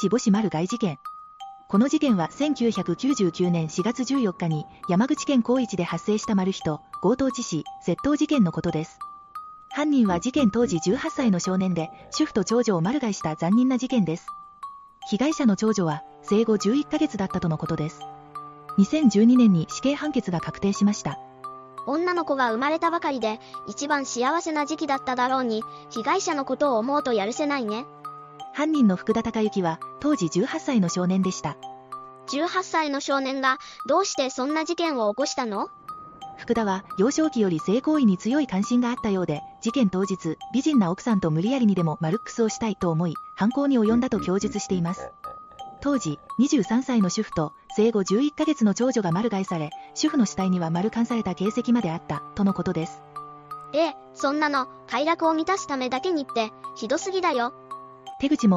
市母子丸外事件。この事件は1999年4月14日に山口県高一で発生したマルヒと強盗致死、窃盗事件のことです。犯人は事件当時18歳の少年で、主婦と長女を丸買いした残忍な事件です。被害者の長女は生後11ヶ月だったとのことです。2012年に死刑判決が確定しました。女の子が生まれたばかりで、一番幸せな時期だっただろうに、被害者のことを思うとやるせないね。犯人の福田孝之は、当時18歳の少年でした。18歳の少年が、どうしてそんな事件を起こしたの？福田は幼少期より性行為に強い関心があったようで、事件当日、美人な奥さんと無理やりにでもマルックスをしたいと思い、犯行に及んだと供述しています。当時、23歳の主婦と生後11ヶ月の長女が丸買いされ、主婦の死体には丸缶された形跡まであった、とのことです。ええ、そんなの、快楽を満たすためだけにって、ひどすぎだよ。手口も